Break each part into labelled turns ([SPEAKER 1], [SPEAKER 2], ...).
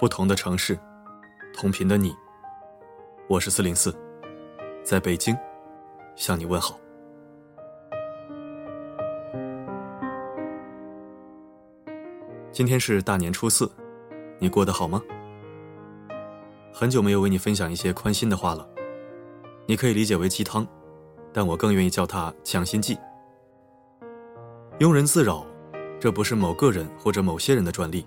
[SPEAKER 1] 不同的城市，同频的你。我是四零四，在北京向你问好。今天是大年初四，你过得好吗？很久没有为你分享一些宽心的话了，你可以理解为鸡汤，但我更愿意叫它强心剂。庸人自扰，这不是某个人或者某些人的专利。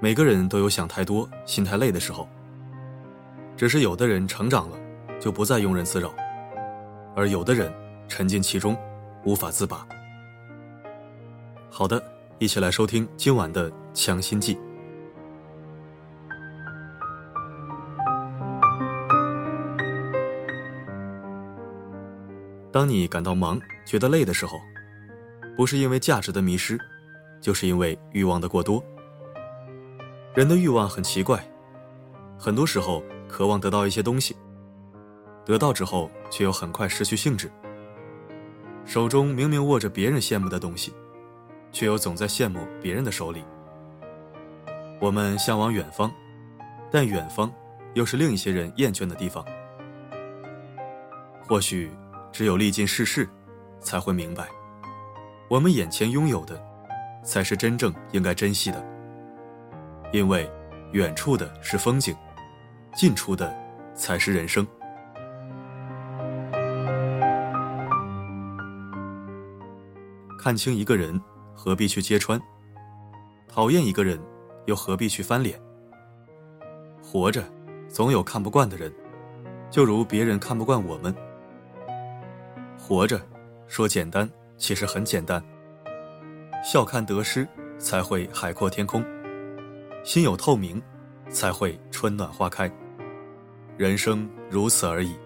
[SPEAKER 1] 每个人都有想太多、心太累的时候。只是有的人成长了，就不再庸人自扰，而有的人沉浸其中，无法自拔。好的，一起来收听今晚的强心剂。当你感到忙、觉得累的时候，不是因为价值的迷失，就是因为欲望的过多。人的欲望很奇怪，很多时候。渴望得到一些东西，得到之后却又很快失去兴致。手中明明握着别人羡慕的东西，却又总在羡慕别人的手里。我们向往远方，但远方又是另一些人厌倦的地方。或许只有历尽世事，才会明白，我们眼前拥有的，才是真正应该珍惜的。因为远处的是风景。近处的才是人生。看清一个人，何必去揭穿？讨厌一个人，又何必去翻脸？活着，总有看不惯的人，就如别人看不惯我们。活着，说简单，其实很简单。笑看得失，才会海阔天空；心有透明，才会春暖花开。人生如此而已。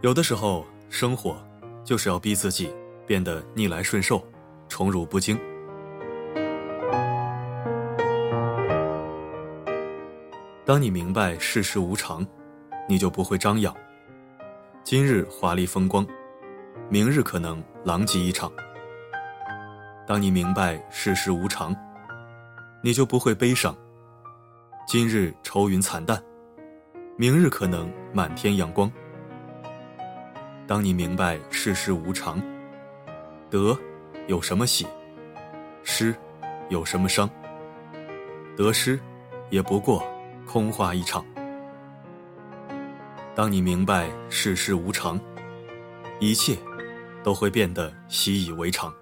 [SPEAKER 1] 有的时候，生活就是要逼自己变得逆来顺受、宠辱不惊。当你明白世事无常，你就不会张扬。今日华丽风光，明日可能狼藉一场。当你明白世事无常，你就不会悲伤。今日愁云惨淡。明日可能满天阳光。当你明白世事无常，得有什么喜，失有什么伤，得失也不过空话一场。当你明白世事无常，一切都会变得习以为常。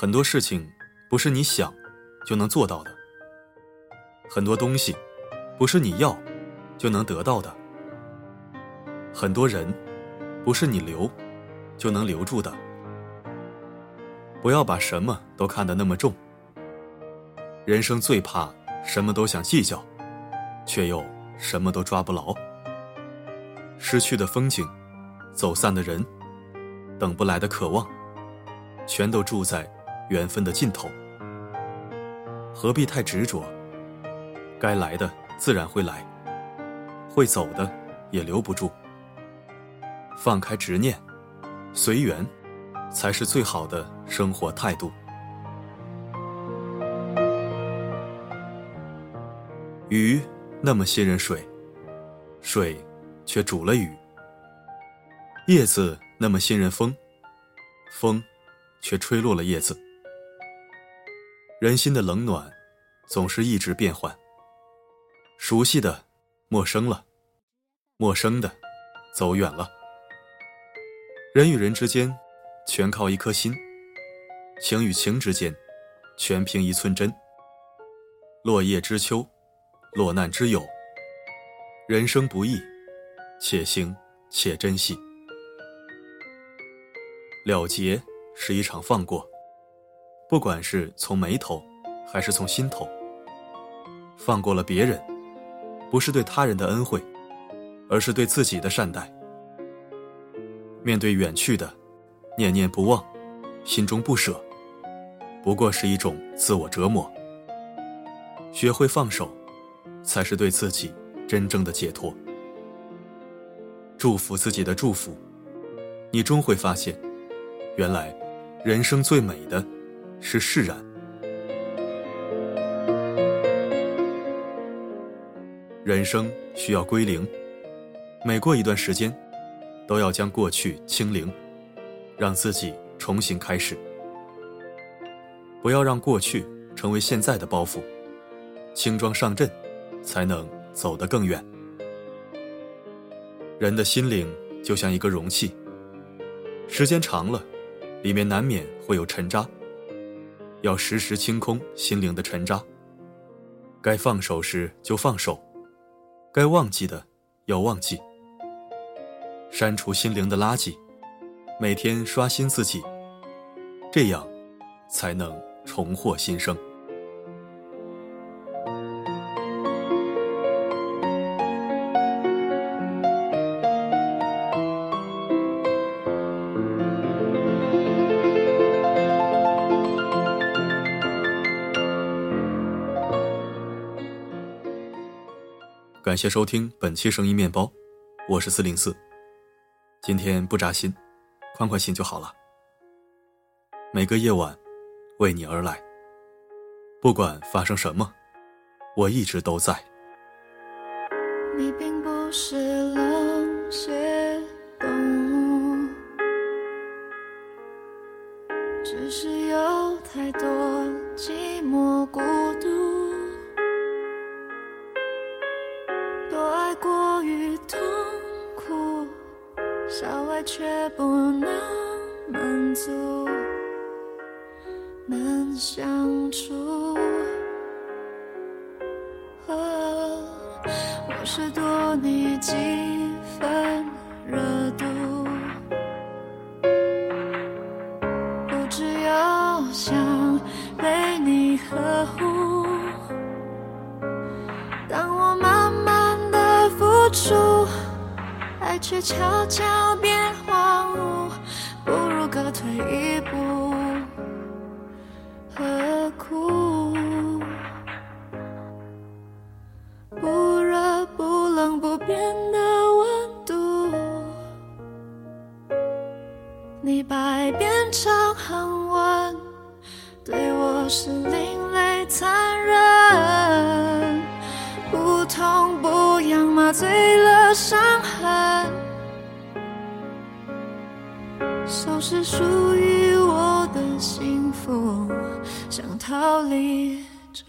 [SPEAKER 1] 很多事情。不是你想就能做到的，很多东西不是你要就能得到的，很多人不是你留就能留住的。不要把什么都看得那么重。人生最怕什么都想计较，却又什么都抓不牢。失去的风景，走散的人，等不来的渴望，全都住在。缘分的尽头，何必太执着？该来的自然会来，会走的也留不住。放开执念，随缘，才是最好的生活态度。鱼那么信任水，水却煮了鱼；叶子那么信任风，风却吹落了叶子。人心的冷暖，总是一直变换。熟悉的，陌生了；陌生的，走远了。人与人之间，全靠一颗心；情与情之间，全凭一寸真。落叶知秋，落难知友。人生不易，且行且珍惜。了结是一场放过。不管是从眉头，还是从心头，放过了别人，不是对他人的恩惠，而是对自己的善待。面对远去的，念念不忘，心中不舍，不过是一种自我折磨。学会放手，才是对自己真正的解脱。祝福自己的祝福，你终会发现，原来人生最美的是释然。人生需要归零，每过一段时间，都要将过去清零，让自己重新开始。不要让过去成为现在的包袱，轻装上阵，才能走得更远。人的心灵就像一个容器，时间长了，里面难免会有沉渣，要时时清空心灵的尘渣。该放手时就放手。该忘记的要忘记，删除心灵的垃圾，每天刷新自己，这样才能重获新生。感谢收听本期声音面包，我是四零四。今天不扎心，宽宽心就好了。每个夜晚，为你而来。不管发生什么，我一直都在。
[SPEAKER 2] 你并不是冷血动物，只是有太多寂寞孤却不能满足，难相处。我是多你几分热度，不只要想被你呵护。当我慢慢的付出，爱却悄悄变。是另类残忍，不痛不痒麻醉了伤痕。收拾属于我的幸福，想逃离这。